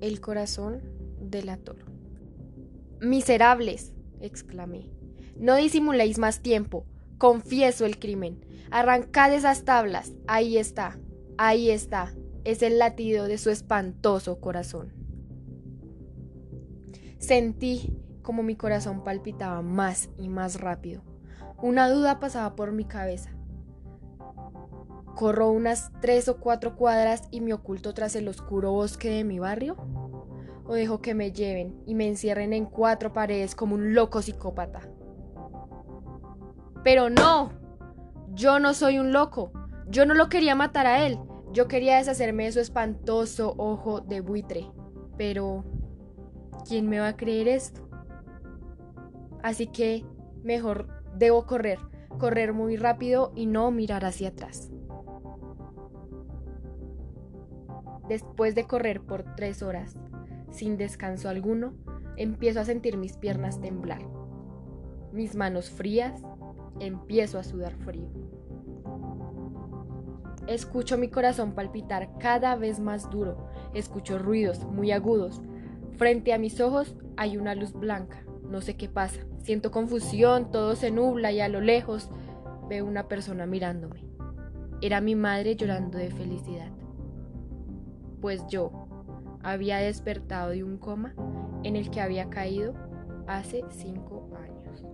El corazón delator. Miserables, exclamé. No disimuléis más tiempo. Confieso el crimen. Arrancad esas tablas. Ahí está. Ahí está. Es el latido de su espantoso corazón. Sentí como mi corazón palpitaba más y más rápido. Una duda pasaba por mi cabeza. ¿Corro unas tres o cuatro cuadras y me oculto tras el oscuro bosque de mi barrio? ¿O dejo que me lleven y me encierren en cuatro paredes como un loco psicópata? Pero no, yo no soy un loco. Yo no lo quería matar a él. Yo quería deshacerme de su espantoso ojo de buitre. Pero, ¿quién me va a creer esto? Así que, mejor debo correr, correr muy rápido y no mirar hacia atrás. Después de correr por tres horas, sin descanso alguno, empiezo a sentir mis piernas temblar, mis manos frías, empiezo a sudar frío. Escucho mi corazón palpitar cada vez más duro, escucho ruidos muy agudos. Frente a mis ojos hay una luz blanca, no sé qué pasa, siento confusión, todo se nubla y a lo lejos veo una persona mirándome. Era mi madre llorando de felicidad pues yo había despertado de un coma en el que había caído hace cinco años.